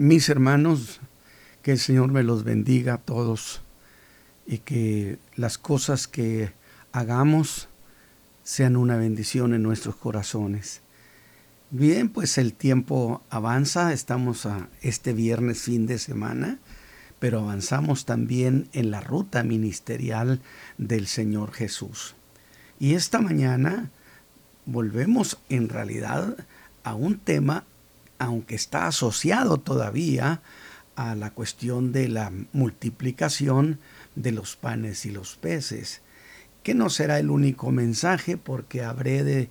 Mis hermanos, que el Señor me los bendiga a todos y que las cosas que hagamos sean una bendición en nuestros corazones. Bien, pues el tiempo avanza, estamos a este viernes fin de semana, pero avanzamos también en la ruta ministerial del Señor Jesús. Y esta mañana volvemos en realidad a un tema, aunque está asociado todavía a la cuestión de la multiplicación de los panes y los peces, que no será el único mensaje porque habré de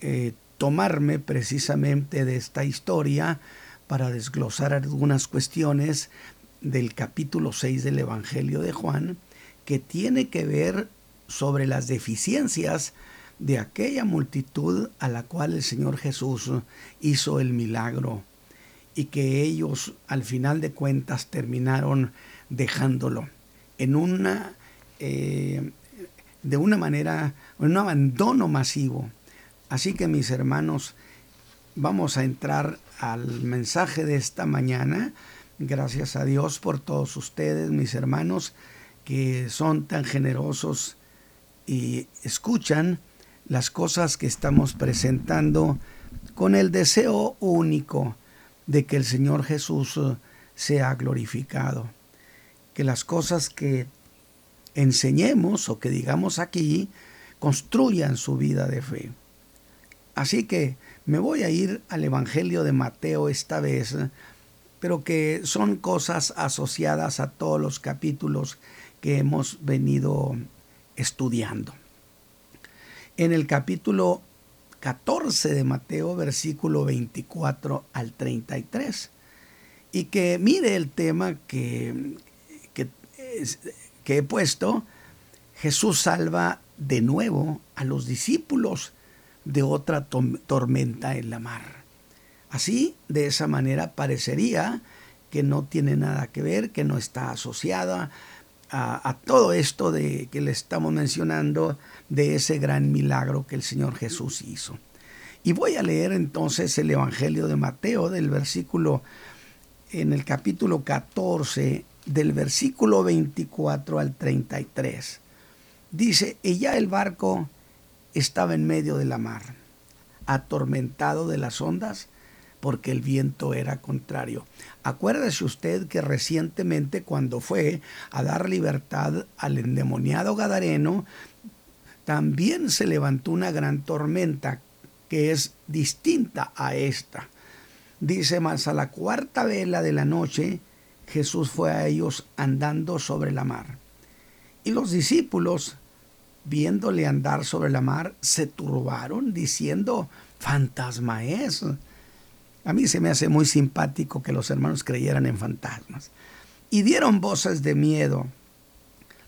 eh, tomarme precisamente de esta historia para desglosar algunas cuestiones del capítulo 6 del Evangelio de Juan que tiene que ver sobre las deficiencias de aquella multitud a la cual el Señor Jesús hizo el milagro y que ellos al final de cuentas terminaron dejándolo en una eh, de una manera, un abandono masivo. Así que mis hermanos, vamos a entrar al mensaje de esta mañana. Gracias a Dios por todos ustedes, mis hermanos, que son tan generosos y escuchan las cosas que estamos presentando con el deseo único de que el Señor Jesús sea glorificado. Que las cosas que enseñemos o que digamos aquí construyan su vida de fe. Así que me voy a ir al Evangelio de Mateo esta vez, pero que son cosas asociadas a todos los capítulos que hemos venido estudiando. En el capítulo 14 de Mateo, versículo 24 al 33, y que mire el tema que, que, he puesto, Jesús salva de nuevo a los discípulos de otra tormenta en la mar. Así, de esa manera, parecería que no tiene nada que ver, que no está asociada a, a, todo esto de que le estamos mencionando de ese gran milagro que el Señor Jesús hizo. Y voy a leer entonces el Evangelio de Mateo del versículo en el capítulo 14 del versículo 24 al 33. Dice, y ya el barco estaba en medio de la mar, atormentado de las ondas, porque el viento era contrario. Acuérdese usted que recientemente cuando fue a dar libertad al endemoniado Gadareno, también se levantó una gran tormenta que es distinta a esta. Dice más a la cuarta vela de la noche, Jesús fue a ellos andando sobre la mar. Y los discípulos, viéndole andar sobre la mar, se turbaron diciendo, fantasma es. A mí se me hace muy simpático que los hermanos creyeran en fantasmas. Y dieron voces de miedo.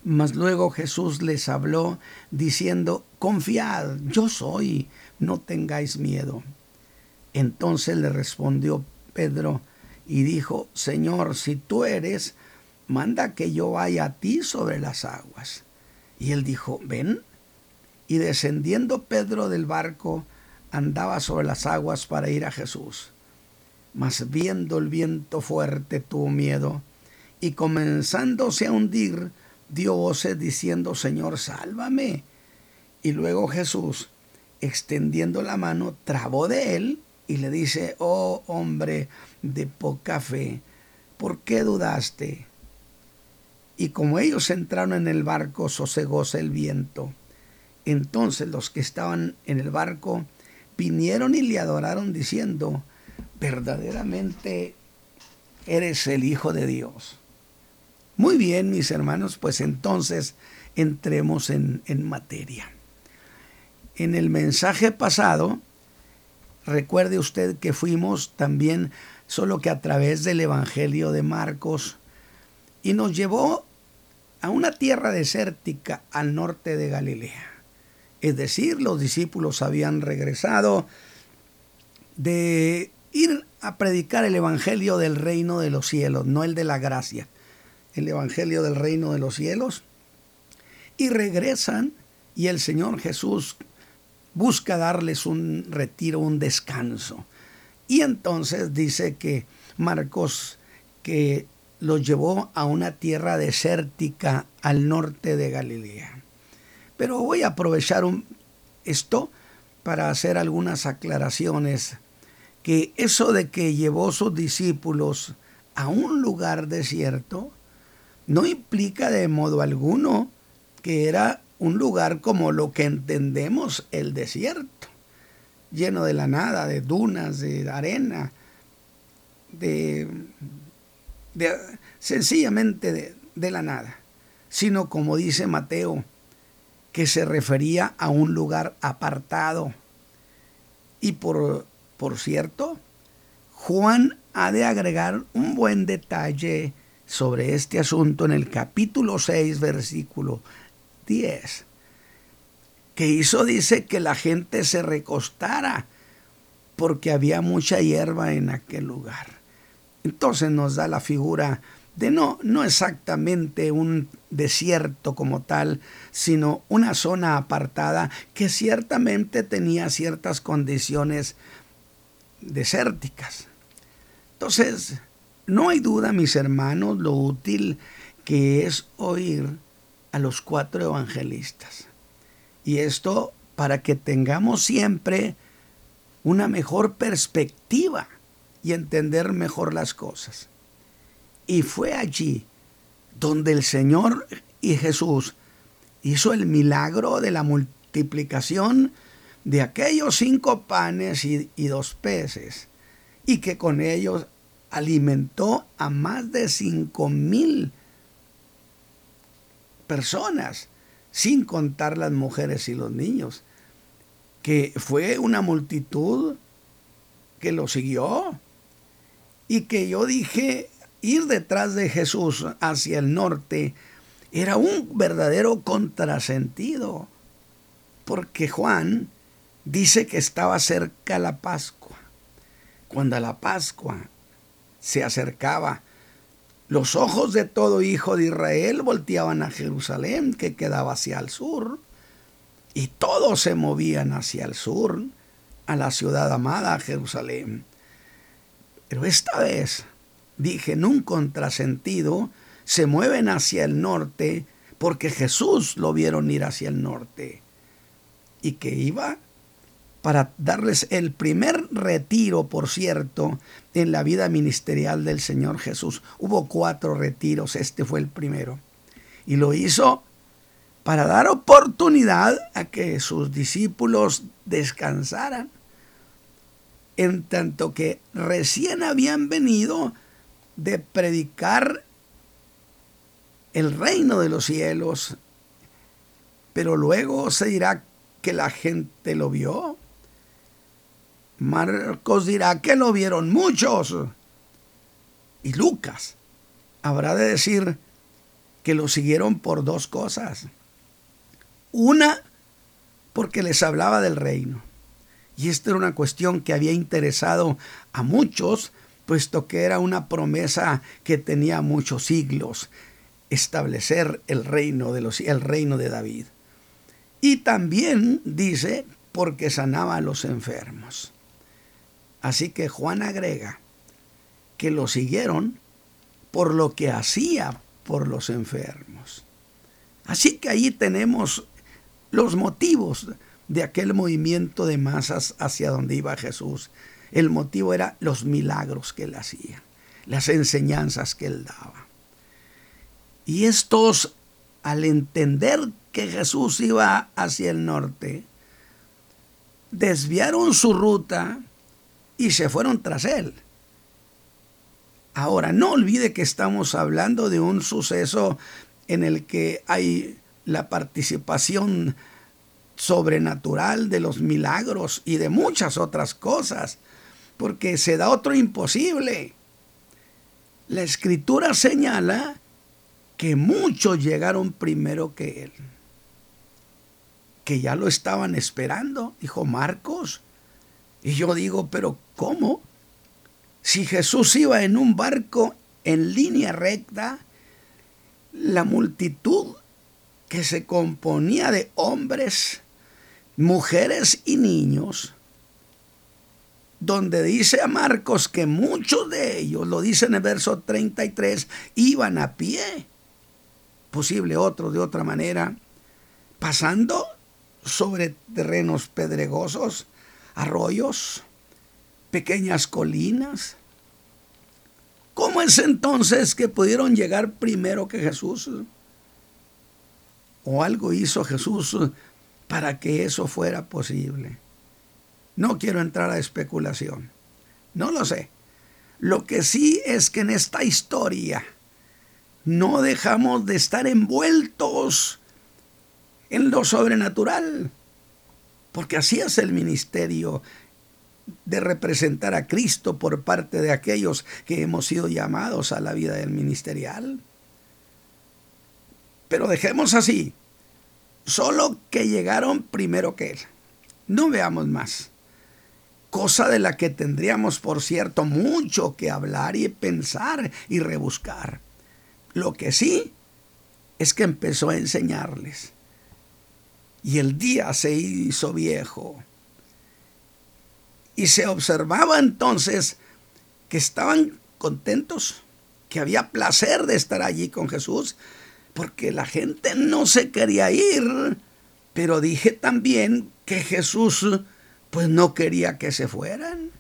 Mas luego Jesús les habló diciendo, confiad, yo soy, no tengáis miedo. Entonces le respondió Pedro, y dijo, Señor, si tú eres, manda que yo vaya a ti sobre las aguas. Y él dijo, ven. Y descendiendo Pedro del barco, andaba sobre las aguas para ir a Jesús. Mas viendo el viento fuerte tuvo miedo, y comenzándose a hundir, dio voces diciendo, Señor, sálvame. Y luego Jesús, extendiendo la mano, trabó de él y le dice, oh hombre de poca fe, ¿por qué dudaste? Y como ellos entraron en el barco, sosegóse el viento. Entonces los que estaban en el barco vinieron y le adoraron diciendo, verdaderamente eres el Hijo de Dios. Muy bien, mis hermanos, pues entonces entremos en, materia. En el mensaje pasado Recuerde usted que fuimos también solo que a través del Evangelio de Marcos y nos llevó a una tierra desértica al norte de Galilea. Es decir, los discípulos habían regresado de ir a predicar el Evangelio del reino de los cielos, no el de la gracia, el Evangelio del reino de los cielos. Y regresan y el Señor Jesús busca darles un retiro, un descanso. Y entonces dice que Marcos que los llevó a una tierra desértica al norte de Galilea. Pero voy a aprovechar esto para hacer algunas aclaraciones, que eso de que llevó sus discípulos a un lugar desierto no implica de modo alguno que era un lugar como lo que entendemos el desierto, lleno de la nada, de dunas, de arena, de, sencillamente de, de la nada, sino como dice Mateo, que se refería a un lugar apartado. Y por, por cierto, Juan ha de agregar un buen detalle sobre este asunto en el capítulo 6, versículo 10, que hizo, dice, que la gente se recostara porque había mucha hierba en aquel lugar. Entonces nos da la figura de no, no exactamente un desierto como tal, sino una zona apartada que ciertamente tenía ciertas condiciones desérticas. Entonces, no hay duda, mis hermanos, lo útil que es oír a los cuatro evangelistas. Y esto para que tengamos siempre una mejor perspectiva y entender mejor las cosas. Y fue allí donde el Señor y Jesús hizo el milagro de la multiplicación de aquellos cinco panes y, dos peces, y que con ellos alimentó a más de cinco mil personas, sin contar las mujeres y los niños, que fue una multitud que lo siguió y que yo dije ir detrás de Jesús hacia el norte era un verdadero contrasentido, porque Juan dice que estaba cerca la Pascua. Cuando la Pascua se acercaba, los ojos de todo hijo de Israel volteaban a Jerusalén, que quedaba hacia el sur, y todos se movían hacia el sur, a la ciudad amada Jerusalén. Pero esta vez dije, en un contrasentido, se mueven hacia el norte porque Jesús lo vieron ir hacia el norte y que iba para darles el primer retiro, por cierto, en la vida ministerial del Señor Jesús. Hubo cuatro retiros, este fue el primero. Y lo hizo para dar oportunidad a que sus discípulos descansaran, en tanto que recién habían venido de predicar el reino de los cielos, pero luego se dirá que la gente lo vio. Marcos dirá que lo vieron muchos. Y Lucas habrá de decir que lo siguieron por dos cosas. Una, porque les hablaba del reino. Y esta era una cuestión que había interesado a muchos puesto que era una promesa que tenía muchos siglos, establecer el reino de los el reino de David. Y también dice porque sanaba a los enfermos. Así que Juan agrega que lo siguieron por lo que hacía por los enfermos. Así que ahí tenemos los motivos de aquel movimiento de masas hacia donde iba Jesús el motivo era los milagros que él hacía, las enseñanzas que él daba. Y estos, al entender que Jesús iba hacia el norte, desviaron su ruta y se fueron tras él. Ahora, no olvide que estamos hablando de un suceso en el que hay la participación sobrenatural de los milagros y de muchas otras cosas porque se da otro imposible. La escritura señala que muchos llegaron primero que él, que ya lo estaban esperando, dijo Marcos. Y yo digo, pero ¿cómo? Si Jesús iba en un barco en línea recta, la multitud que se componía de hombres, mujeres y niños, donde dice a Marcos que muchos de ellos, lo dice en el verso 33, iban a pie, posible otro de otra manera, pasando sobre terrenos pedregosos, arroyos, pequeñas colinas. ¿Cómo es entonces que pudieron llegar primero que Jesús? ¿O algo hizo Jesús para que eso fuera posible? No quiero entrar a especulación. No lo sé. Lo que sí es que en esta historia no dejamos de estar envueltos en lo sobrenatural. Porque así es el ministerio de representar a Cristo por parte de aquellos que hemos sido llamados a la vida del ministerial. Pero dejemos así, solo que llegaron primero que Él. No veamos más cosa de la que tendríamos, por cierto, mucho que hablar y pensar y rebuscar. Lo que sí es que empezó a enseñarles. Y el día se hizo viejo. Y se observaba entonces que estaban contentos, que había placer de estar allí con Jesús, porque la gente no se quería ir. Pero dije también que Jesús pues no quería que se fueran.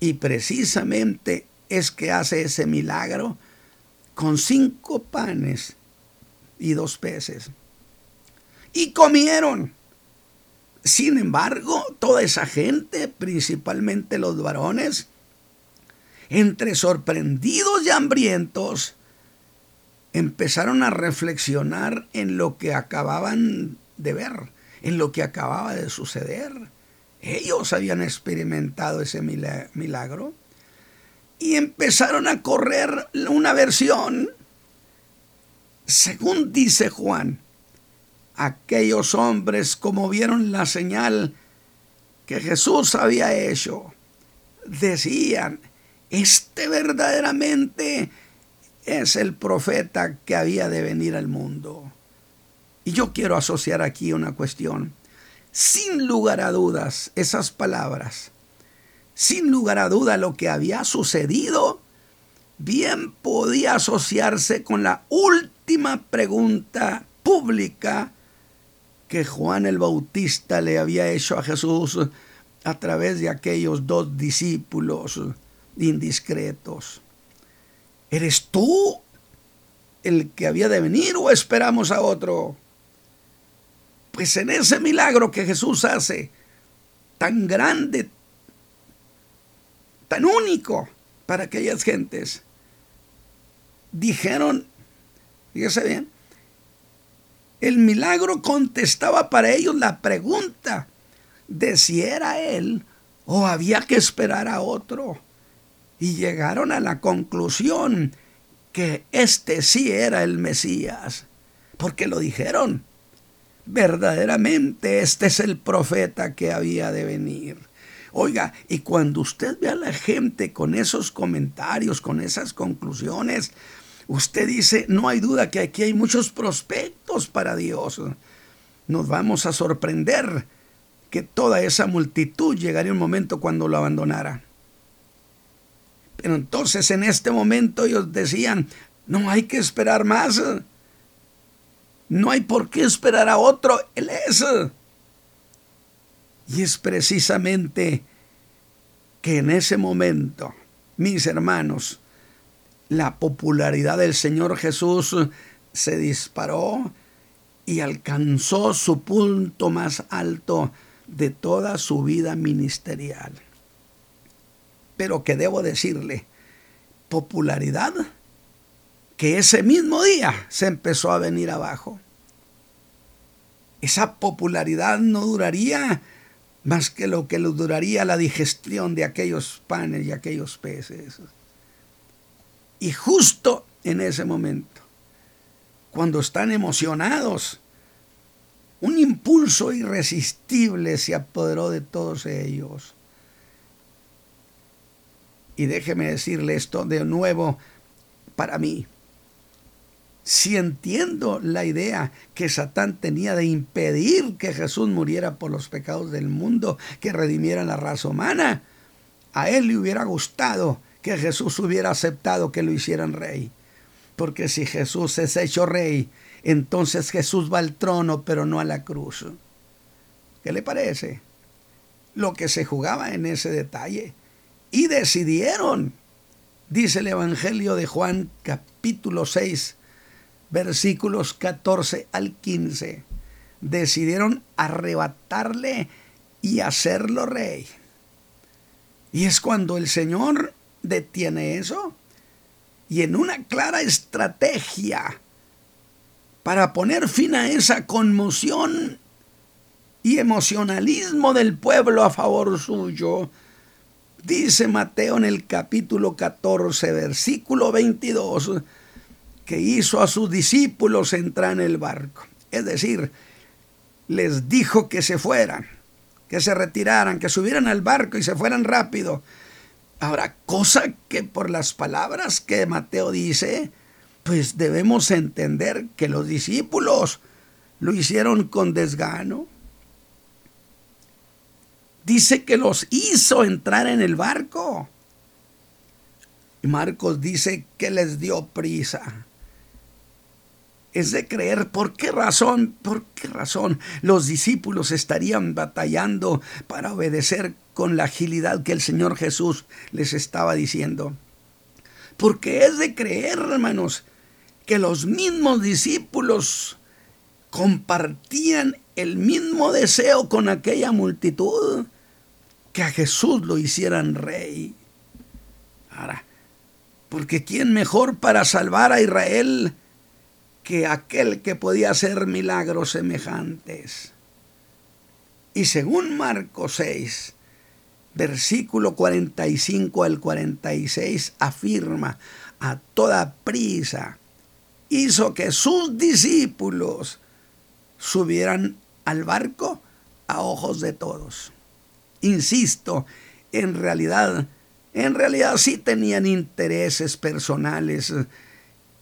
Y precisamente es que hace ese milagro con cinco panes y dos peces. Y comieron. Sin embargo, toda esa gente, principalmente los varones, entre sorprendidos y hambrientos, empezaron a reflexionar en lo que acababan de ver, en lo que acababa de suceder. Ellos habían experimentado ese milagro y empezaron a correr una versión, según dice Juan, aquellos hombres como vieron la señal que Jesús había hecho, decían, este verdaderamente es el profeta que había de venir al mundo. Y yo quiero asociar aquí una cuestión sin lugar a dudas esas palabras, sin lugar a duda lo que había sucedido, bien podía asociarse con la última pregunta pública que Juan el Bautista le había hecho a Jesús a través de aquellos dos discípulos indiscretos. ¿Eres tú el que había de venir o esperamos a otro? Pues en ese milagro que Jesús hace, tan grande, tan único para aquellas gentes, dijeron, fíjese bien, el milagro contestaba para ellos la pregunta de si era él o había que esperar a otro. Y llegaron a la conclusión que este sí era el Mesías, porque lo dijeron verdaderamente este es el profeta que había de venir. Oiga, y cuando usted ve a la gente con esos comentarios, con esas conclusiones, usted dice, no hay duda que aquí hay muchos prospectos para Dios. Nos vamos a sorprender que toda esa multitud llegaría un momento cuando lo abandonara. Pero entonces en este momento ellos decían, no hay que esperar más. No hay por qué esperar a otro. Él es. Y es precisamente que en ese momento, mis hermanos, la popularidad del Señor Jesús se disparó y alcanzó su punto más alto de toda su vida ministerial. Pero que debo decirle, popularidad que ese mismo día se empezó a venir abajo. Esa popularidad no duraría más que lo que duraría la digestión de aquellos panes y aquellos peces. Y justo en ese momento, cuando están emocionados, un impulso irresistible se apoderó de todos ellos. Y déjeme decirle esto de nuevo para mí si entiendo la idea que Satán tenía de impedir que Jesús muriera por los pecados del mundo, que redimiera la raza humana, a él le hubiera gustado que Jesús hubiera aceptado que lo hicieran rey. Porque si Jesús es hecho rey, entonces Jesús va al trono, pero no a la cruz. ¿Qué le parece? Lo que se jugaba en ese detalle. Y decidieron, dice el Evangelio de Juan capítulo 6, versículos 14 al 15, decidieron arrebatarle y hacerlo rey. Y es cuando el Señor detiene eso y en una clara estrategia para poner fin a esa conmoción y emocionalismo del pueblo a favor suyo, dice Mateo en el capítulo 14, versículo 22, que hizo a sus discípulos entrar en el barco. Es decir, les dijo que se fueran, que se retiraran, que subieran al barco y se fueran rápido Ahora, cosa que por las palabras que Mateo dice, pues debemos entender que los discípulos lo hicieron con desgano. Dice que los hizo entrar en el barco. Y Marcos dice que les dio prisa es de creer por qué razón, por qué razón los discípulos estarían batallando para obedecer con la agilidad que el Señor Jesús les estaba diciendo. Porque es de creer, hermanos, que los mismos discípulos compartían el mismo deseo con aquella multitud que a Jesús lo hicieran rey. Ahora, porque ¿quién mejor para salvar a Israel que aquel que podía hacer milagros semejantes. Y según Marcos 6, versículo 45 al 46, afirma, a toda prisa, hizo que sus discípulos subieran al barco a ojos de todos. Insisto, en realidad, en realidad sí tenían intereses personales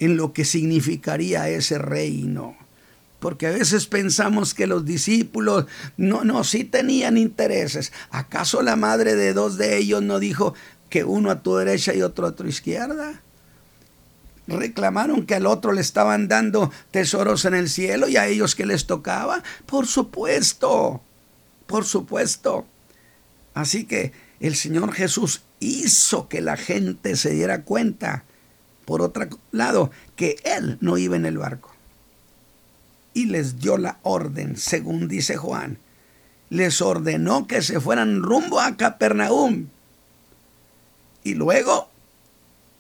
en lo que significaría ese reino. Porque a veces pensamos que los discípulos, no, no, sí tenían intereses. ¿Acaso la madre de dos de ellos no dijo que uno a tu derecha y otro a tu izquierda? reclamaron que al otro le estaban dando tesoros en el cielo y a ellos que les tocaba? Por supuesto, por supuesto. Así que el Señor Jesús hizo que la gente se diera cuenta por otro lado, que él no iba en el barco. Y les dio la orden, según dice Juan. Les ordenó que se fueran rumbo a Capernaum. Y luego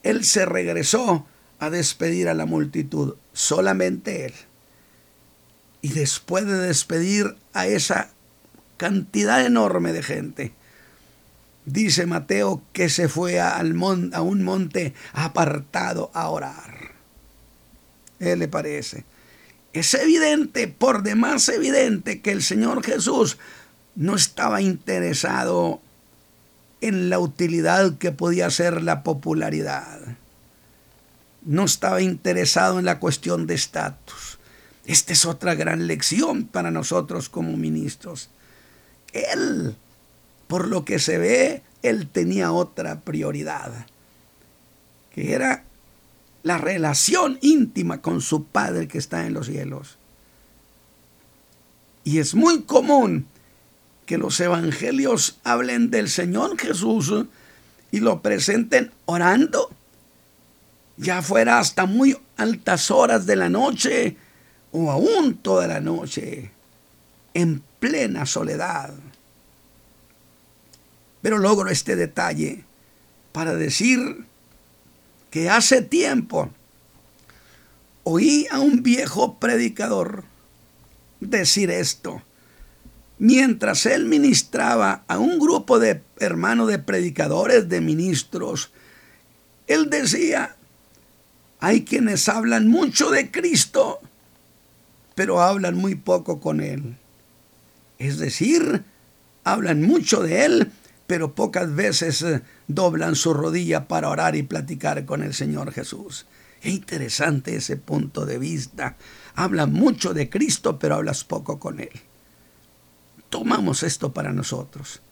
él se regresó a despedir a la multitud, solamente él. Y después de despedir a esa cantidad enorme de gente, Dice Mateo que se fue a un monte apartado a orar. ¿Qué le parece? Es evidente, por demás evidente, que el Señor Jesús no estaba interesado en la utilidad que podía ser la popularidad. No estaba interesado en la cuestión de estatus. Esta es otra gran lección para nosotros como ministros. Él por lo que se ve, él tenía otra prioridad, que era la relación íntima con su Padre que está en los cielos. Y es muy común que los evangelios hablen del Señor Jesús y lo presenten orando, ya fuera hasta muy altas horas de la noche o aún toda la noche, en plena soledad. Pero logro este detalle para decir que hace tiempo oí a un viejo predicador decir esto. Mientras él ministraba a un grupo de hermanos de predicadores, de ministros, él decía, hay quienes hablan mucho de Cristo, pero hablan muy poco con Él. Es decir, hablan mucho de Él, pero pocas veces eh, doblan su rodilla para orar y platicar con el Señor Jesús. Es interesante ese punto de vista. Hablas mucho de Cristo, pero hablas poco con Él. Tomamos esto para nosotros.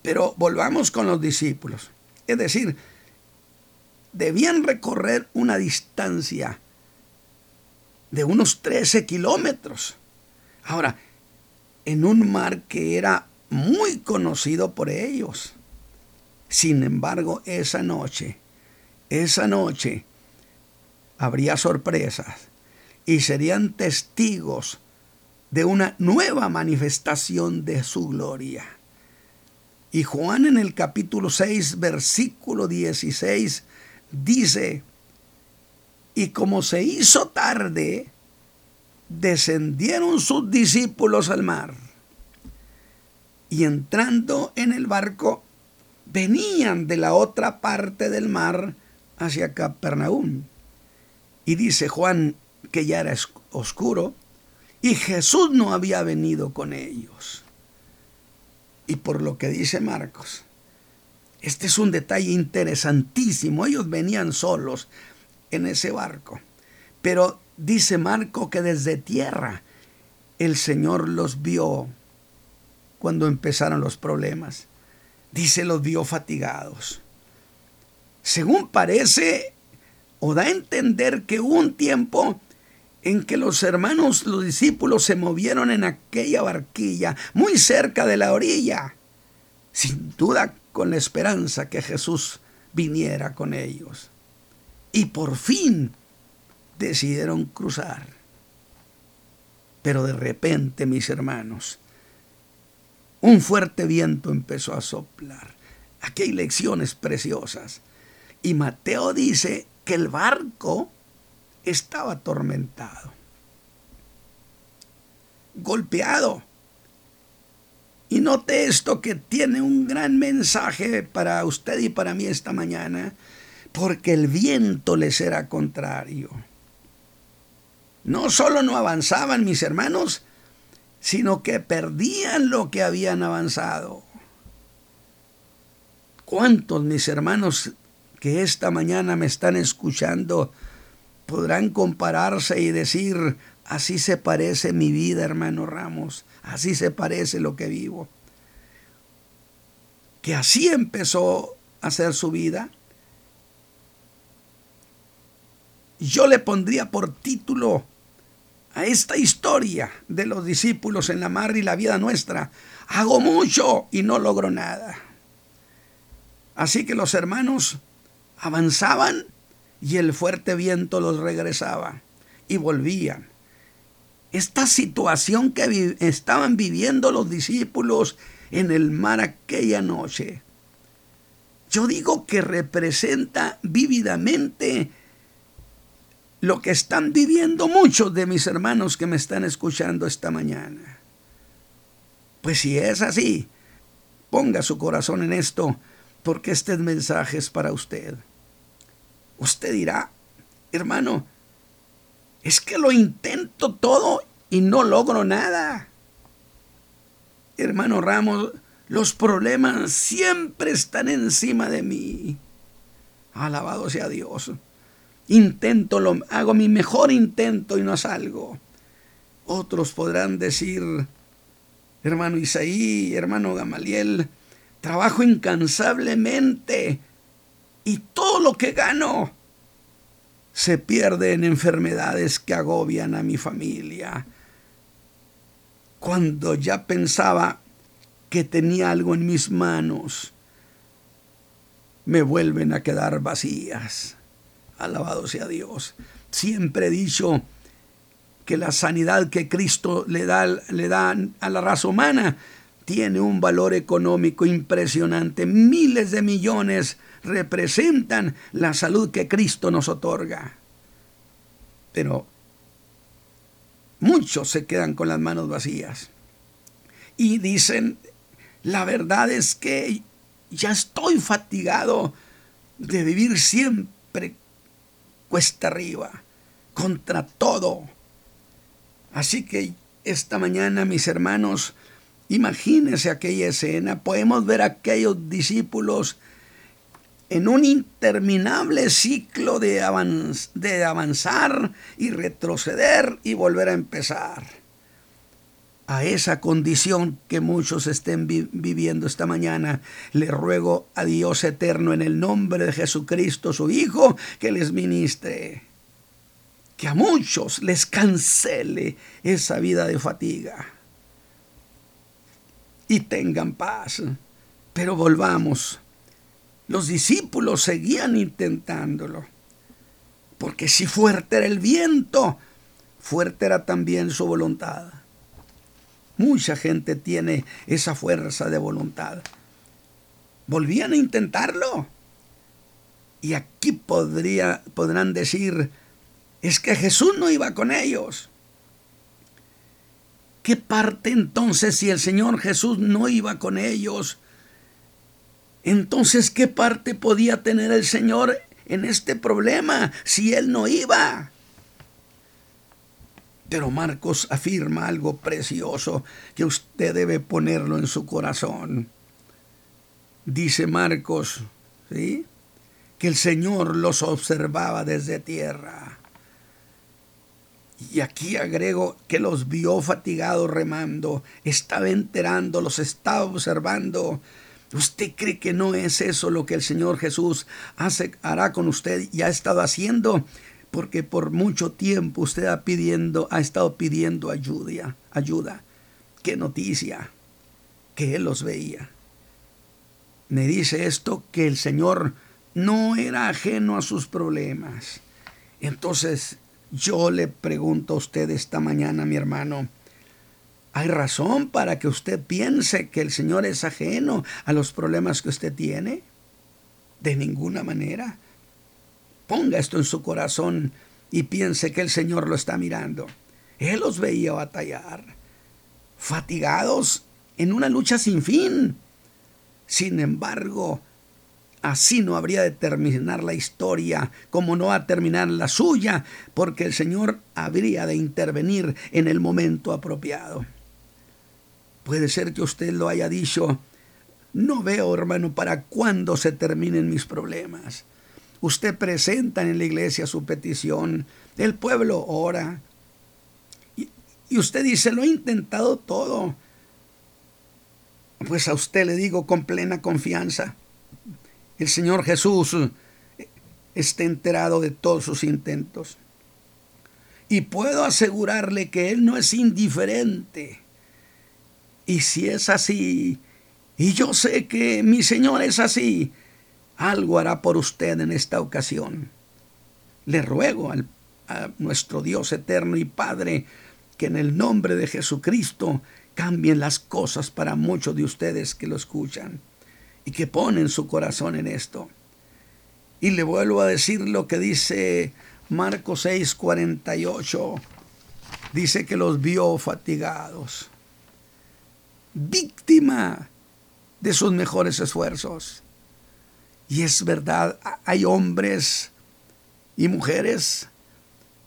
Pero volvamos con los discípulos. Es decir, debían recorrer una distancia de unos 13 kilómetros. Ahora, en un mar que era muy conocido por ellos. Sin embargo, esa noche, esa noche, habría sorpresas y serían testigos de una nueva manifestación de su gloria. Y Juan en el capítulo 6, versículo 16, dice, y como se hizo tarde, descendieron sus discípulos al mar. Y entrando en el barco, venían de la otra parte del mar hacia Capernaum. Y dice Juan que ya era oscuro y Jesús no había venido con ellos. Y por lo que dice Marcos, este es un detalle interesantísimo. Ellos venían solos en ese barco. Pero dice Marco que desde tierra el Señor los vio cuando empezaron los problemas. Dice, los vio fatigados. Según parece, o da a entender que hubo un tiempo en que los hermanos, los discípulos se movieron en aquella barquilla, muy cerca de la orilla, sin duda con la esperanza que Jesús viniera con ellos. Y por fin decidieron cruzar. Pero de repente, mis hermanos, un fuerte viento empezó a soplar. Aquí hay lecciones preciosas. Y Mateo dice que el barco estaba atormentado, golpeado. Y note esto que tiene un gran mensaje para usted y para mí esta mañana, porque el viento les era contrario. No solo no avanzaban mis hermanos, sino que perdían lo que habían avanzado. ¿Cuántos mis hermanos que esta mañana me están escuchando podrán compararse y decir, así se parece mi vida, hermano Ramos, así se parece lo que vivo? Que así empezó a ser su vida. Yo le pondría por título a esta historia de los discípulos en la mar y la vida nuestra. Hago mucho y no logro nada. Así que los hermanos avanzaban y el fuerte viento los regresaba y volvían. Esta situación que estaban viviendo los discípulos en el mar aquella noche, yo digo que representa vívidamente lo que están viviendo muchos de mis hermanos que me están escuchando esta mañana. Pues si es así, ponga su corazón en esto, porque este mensaje es para usted. Usted dirá, hermano, es que lo intento todo y no logro nada. Hermano Ramos, los problemas siempre están encima de mí. Alabado sea Dios. Intento, lo, hago mi mejor intento y no salgo. Otros podrán decir, hermano Isaí, hermano Gamaliel, trabajo incansablemente y todo lo que gano se pierde en enfermedades que agobian a mi familia. Cuando ya pensaba que tenía algo en mis manos, me vuelven a quedar vacías. Alabado sea Dios. Siempre he dicho que la sanidad que Cristo le da, le da a la raza humana tiene un valor económico impresionante. Miles de millones representan la salud que Cristo nos otorga. Pero muchos se quedan con las manos vacías y dicen, la verdad es que ya estoy fatigado de vivir siempre cuesta arriba, contra todo. Así que esta mañana, mis hermanos, imagínense aquella escena, podemos ver a aquellos discípulos en un interminable ciclo de, de avanzar y retroceder y volver a empezar. A esa condición que muchos estén viviendo esta mañana, le ruego a Dios eterno en el nombre de Jesucristo, su Hijo, que les ministre. Que a muchos les cancele esa vida de fatiga. Y tengan paz. Pero volvamos. Los discípulos seguían intentándolo. Porque si fuerte era el viento, fuerte era también su voluntad. Mucha gente tiene esa fuerza de voluntad. Volvían a intentarlo. Y aquí podría, podrán decir, es que Jesús no iba con ellos. ¿Qué parte entonces si el Señor Jesús no iba con ellos? Entonces, ¿qué parte podía tener el Señor en este problema si Él no iba? Pero Marcos afirma algo precioso que usted debe ponerlo en su corazón. Dice Marcos, ¿sí? Que el Señor los observaba desde tierra. Y aquí agrego que los vio fatigados remando, estaba enterando, los estaba observando. ¿Usted cree que no es eso lo que el Señor Jesús hace, hará con usted y ha estado haciendo? Porque por mucho tiempo usted ha, pidiendo, ha estado pidiendo ayuda, ayuda. ¿Qué noticia? Que Él los veía. Me dice esto que el Señor no era ajeno a sus problemas. Entonces yo le pregunto a usted esta mañana, mi hermano, ¿hay razón para que usted piense que el Señor es ajeno a los problemas que usted tiene? De ninguna manera. Ponga esto en su corazón y piense que el Señor lo está mirando. Él los veía batallar, fatigados en una lucha sin fin. Sin embargo, así no habría de terminar la historia como no va a terminar la suya, porque el Señor habría de intervenir en el momento apropiado. Puede ser que usted lo haya dicho, no veo, hermano, para cuándo se terminen mis problemas. Usted presenta en la iglesia su petición, el pueblo ora. Y, usted dice, lo he intentado todo. Pues a usted le digo con plena confianza, el Señor Jesús está enterado de todos sus intentos. Y puedo asegurarle que Él no es indiferente. Y si es así, y yo sé que mi Señor es así, algo hará por usted en esta ocasión. Le ruego al, a nuestro Dios eterno y Padre que en el nombre de Jesucristo cambien las cosas para muchos de ustedes que lo escuchan y que ponen su corazón en esto. Y le vuelvo a decir lo que dice Marcos 6:48. Dice que los vio fatigados, víctima de sus mejores esfuerzos. Y es verdad, hay hombres y mujeres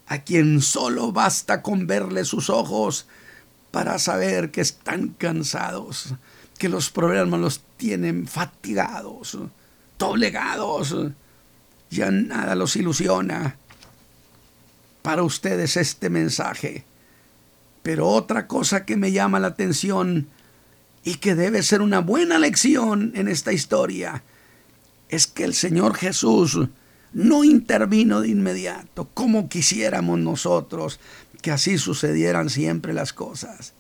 a quien solo basta con verle sus ojos para saber que están cansados, que los problemas los tienen fatigados, doblegados, ya nada los ilusiona. Para ustedes este mensaje. Pero otra cosa que me llama la atención y que debe ser una buena lección en esta historia es que el Señor Jesús no intervino de inmediato, como quisiéramos nosotros que así sucedieran siempre las cosas.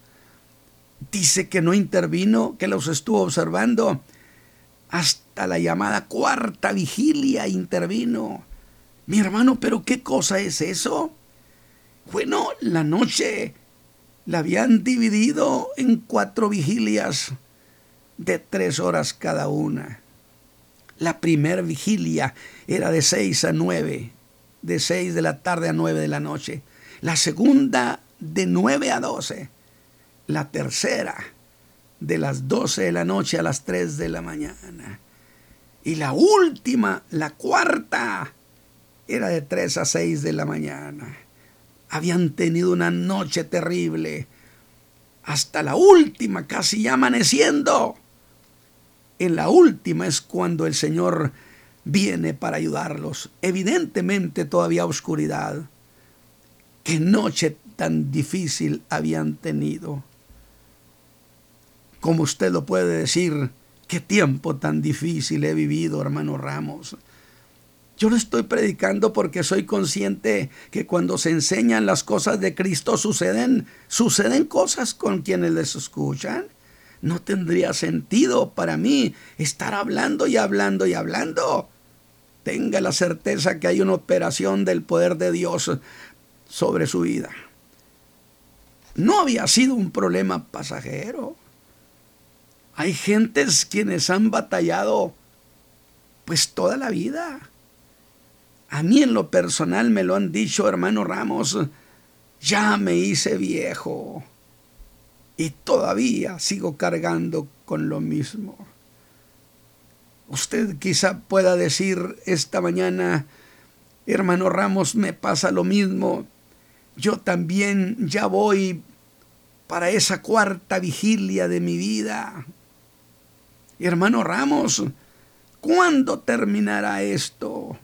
Dice que no intervino, que los estuvo observando. Hasta la llamada cuarta vigilia intervino. Mi hermano, pero ¿qué cosa es eso? Bueno, la noche la habían dividido en cuatro vigilias de tres horas cada una. La primera vigilia era de 6 a 9, de 6 de la tarde a 9 de la noche. La segunda de 9 a 12. La tercera de las 12 de la noche a las 3 de la mañana. Y la última, la cuarta, era de 3 a 6 de la mañana. Habían tenido una noche terrible. Hasta la última, casi ya amaneciendo en la última es cuando el Señor viene para ayudarlos. Evidentemente todavía oscuridad. Qué noche tan difícil habían tenido. como usted lo puede decir, qué tiempo tan difícil he vivido, hermano Ramos. Yo lo estoy predicando porque soy consciente que cuando se enseñan las cosas de Cristo suceden, suceden cosas con quienes les escuchan. No tendría sentido para mí estar hablando y hablando y hablando. Tenga la certeza que hay una operación del poder de Dios sobre su vida. No había sido un problema pasajero. Hay gentes quienes han batallado pues toda la vida. A mí en lo personal me lo han dicho, hermano Ramos, ya me hice viejo y todavía sigo cargando con lo mismo. Usted quizá pueda decir esta mañana, hermano Ramos, me pasa lo mismo. Yo también ya voy para esa cuarta vigilia de mi vida. Hermano Ramos, ¿cuándo terminará esto?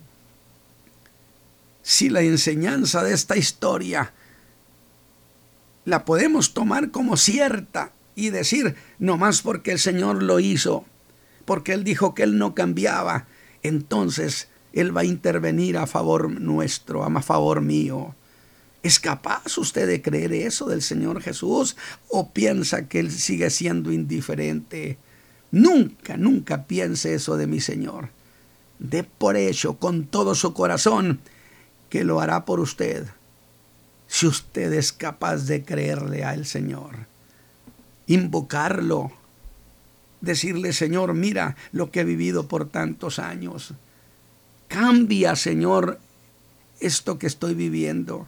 Si la enseñanza de esta historia la podemos tomar como cierta y decir, no más porque el Señor lo hizo, porque Él dijo que Él no cambiaba, entonces Él va a intervenir a favor nuestro, a favor mío. ¿Es capaz usted de creer eso del Señor Jesús o piensa que Él sigue siendo indiferente? Nunca, nunca piense eso de mi Señor. De por hecho con todo su corazón que lo hará por usted si usted es capaz de creerle al Señor. Invocarlo, decirle, Señor, mira lo que he vivido por tantos años. Cambia, Señor, esto que estoy viviendo.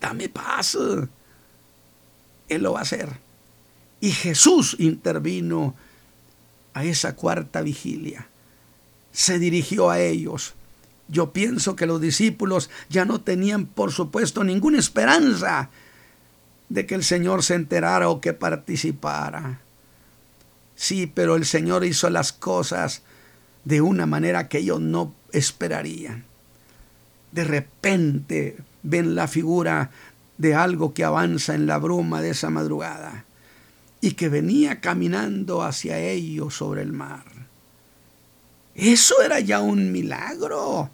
Dame paz. Él lo va a hacer. Y Jesús intervino a esa cuarta vigilia. Se dirigió a ellos. Yo pienso que los discípulos ya no tenían, por supuesto, ninguna esperanza de que el Señor se enterara o que participara. Sí, pero el Señor hizo las cosas de una manera que ellos no esperarían. De repente ven la figura de algo que avanza en la bruma de esa madrugada y que venía caminando hacia ellos sobre el mar. Eso era ya un milagro.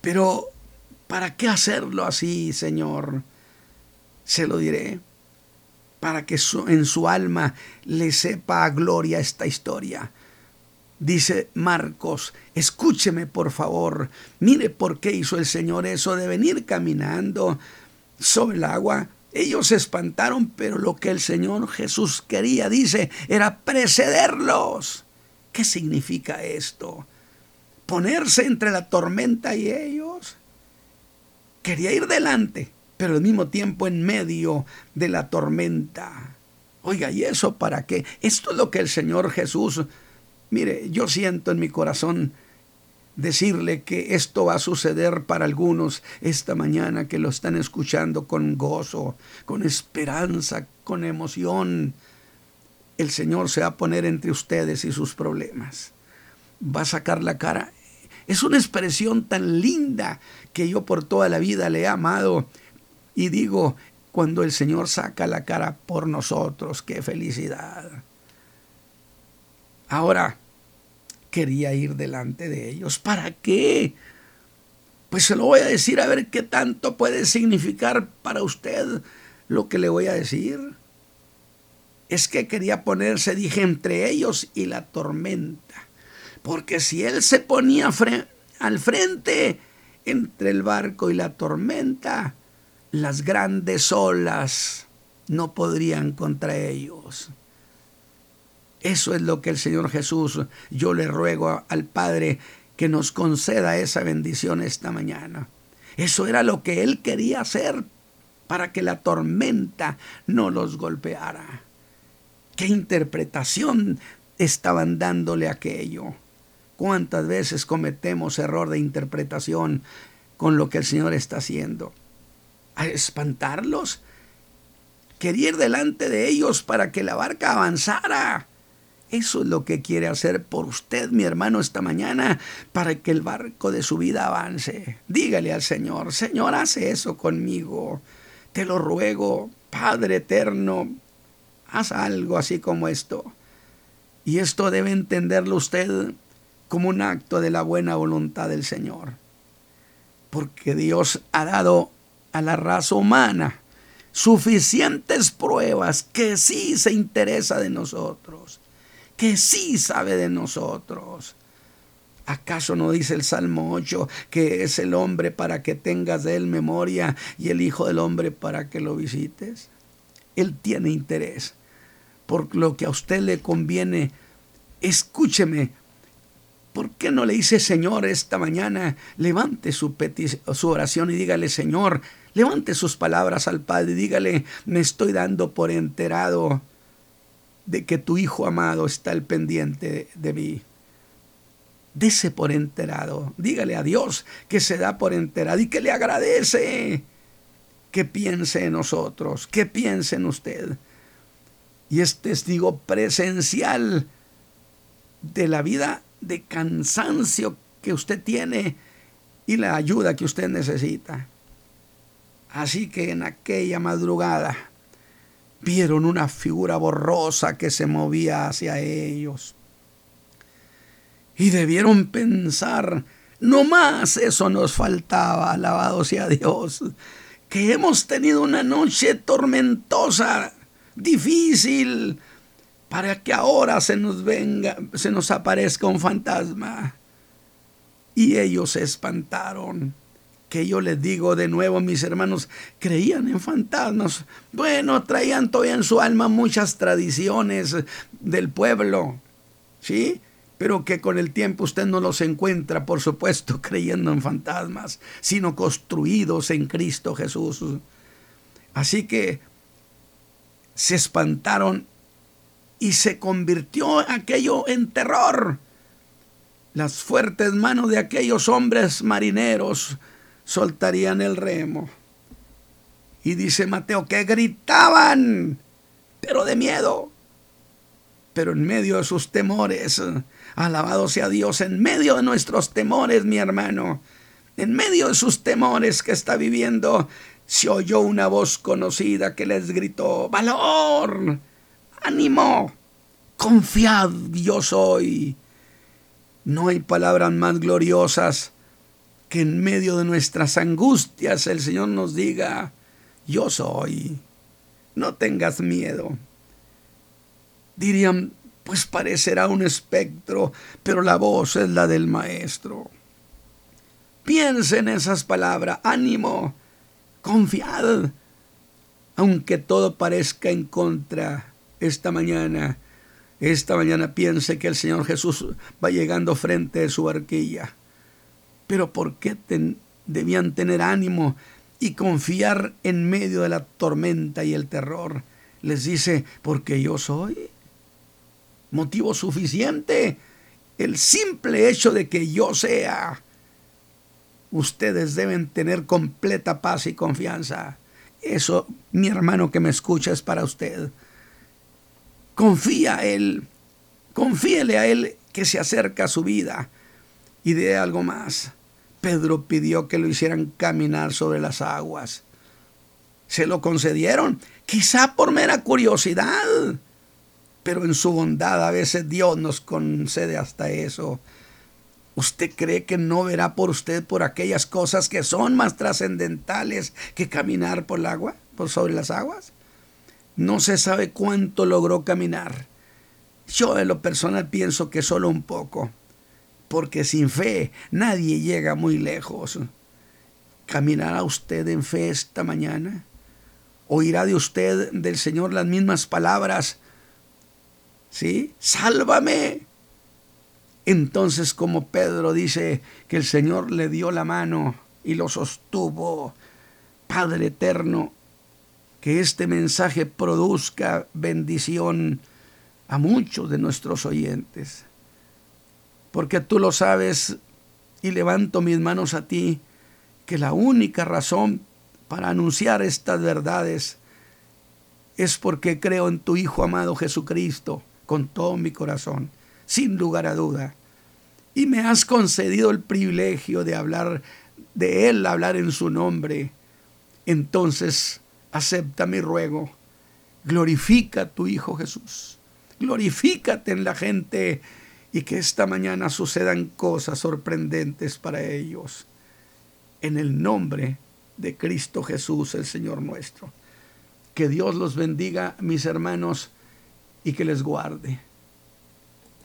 Pero, ¿para qué hacerlo así, Señor? Se lo diré para que en su alma le sepa a gloria esta historia. Dice Marcos, escúcheme por favor, mire por qué hizo el Señor eso de venir caminando sobre el agua. Ellos se espantaron, pero lo que el Señor Jesús quería, dice, era precederlos. ¿Qué significa esto? Ponerse entre la tormenta y ellos. Quería ir delante, pero al mismo tiempo en medio de la tormenta. Oiga, ¿y eso para qué? Esto es lo que el Señor Jesús, mire, yo siento en mi corazón decirle que esto va a suceder para algunos esta mañana que lo están escuchando con gozo, con esperanza, con emoción. El Señor se va a poner entre ustedes y sus problemas. Va a sacar la cara. Es una expresión tan linda que yo por toda la vida le he amado y digo, cuando el Señor saca la cara por nosotros, qué felicidad. Ahora, quería ir delante de ellos. ¿Para qué? Pues se lo voy a decir a ver qué tanto puede significar para usted lo que le voy a decir. Es que quería ponerse, dije, entre ellos y la tormenta. Porque si él se ponía al frente entre el barco y la tormenta, las grandes olas no podrían contra ellos. Eso es lo que el Señor Jesús, yo le ruego al Padre que nos conceda esa bendición esta mañana. Eso era lo que Él quería hacer para que la tormenta no los golpeara. ¿Qué interpretación estaban dándole aquello? ¿Cuántas veces cometemos error de interpretación con lo que el Señor está haciendo? a espantarlos. Quería ir delante de ellos para que la barca avanzara. Eso es lo que quiere hacer por usted, mi hermano, esta mañana, para que el barco de su vida avance. Dígale al Señor, Señor, hace eso conmigo. Te lo ruego, Padre eterno, haz algo así como esto. Y esto debe entenderlo usted como un acto de la buena voluntad del Señor. Porque Dios ha dado a la raza humana suficientes pruebas que sí se interesa de nosotros, que sí sabe de nosotros. ¿Acaso no dice el Salmo 8 que es el hombre para que tengas de él memoria y el Hijo del Hombre para que lo visites? Él tiene interés por lo que a usted le conviene. Escúcheme, ¿por qué no le dice Señor esta mañana? Levante su, su oración y dígale Señor, levante sus palabras al Padre y dígale, me estoy dando por enterado de que tu Hijo amado está al pendiente de mí. Dese por enterado. Dígale a Dios que se da por enterado y que le agradece. Que piense en nosotros, que piense en usted. Y es testigo presencial de la vida de cansancio que usted tiene y la ayuda que usted necesita. Así que en aquella madrugada vieron una figura borrosa que se movía hacia ellos y debieron pensar, no más eso nos faltaba, alabado sea Dios, que hemos tenido una noche tormentosa, difícil, para que ahora se nos venga, se nos aparezca un fantasma. Y ellos se espantaron. Que yo les digo de nuevo, mis hermanos, creían en fantasmas. Bueno, traían todavía en su alma muchas tradiciones del pueblo. ¿Sí? pero que con el tiempo usted no los encuentra, por supuesto, creyendo en fantasmas, sino construidos en Cristo Jesús. Así que se espantaron y se convirtió aquello en terror. Las fuertes manos de aquellos hombres marineros soltarían el remo. Y dice Mateo que gritaban, pero de miedo. Pero en medio de sus temores, Alabado sea Dios en medio de nuestros temores, mi hermano. En medio de sus temores que está viviendo, se oyó una voz conocida que les gritó, valor, ánimo, confiad, yo soy. No hay palabras más gloriosas que en medio de nuestras angustias el Señor nos diga, yo soy, no tengas miedo. Dirían, pues parecerá un espectro, pero la voz es la del Maestro. Piense en esas palabras, ánimo, confiad, aunque todo parezca en contra esta mañana. Esta mañana piense que el Señor Jesús va llegando frente a su barquilla. Pero ¿por qué debían tener ánimo y confiar en medio de la tormenta y el terror? Les dice, porque yo soy motivo suficiente. El simple hecho de que yo sea. Ustedes deben tener completa paz y confianza. Eso, mi hermano que me escucha, es para usted. Confía a Él. Confíele a Él que se acerca a su vida. Y de algo más. Pedro pidió que lo hicieran caminar sobre las aguas. Se lo concedieron, quizá por mera curiosidad pero en su bondad a veces Dios nos concede hasta eso. ¿Usted cree que no verá por usted por aquellas cosas que son más trascendentales que caminar por el agua, por sobre las aguas? No se sabe cuánto logró caminar. Yo de lo personal pienso que solo un poco, porque sin fe nadie llega muy lejos. ¿Caminará usted en fe esta mañana? ¿Oirá de usted del Señor las mismas palabras ¿sí? Sálvame. Entonces como Pedro dice que el Señor le dio la mano y lo sostuvo, Padre eterno, que este mensaje produzca bendición a muchos de nuestros oyentes. Porque tú lo sabes y levanto mis manos a ti, que la única razón para anunciar estas verdades es porque creo en tu Hijo amado Jesucristo con todo mi corazón, sin lugar a duda. Y me has concedido el privilegio de hablar de Él, hablar en su nombre. Entonces, acepta mi ruego. Glorifica a tu Hijo Jesús. Glorifícate en la gente y que esta mañana sucedan cosas sorprendentes para ellos. En el nombre de Cristo Jesús, el Señor nuestro. Que Dios los bendiga, mis hermanos, y que les guarde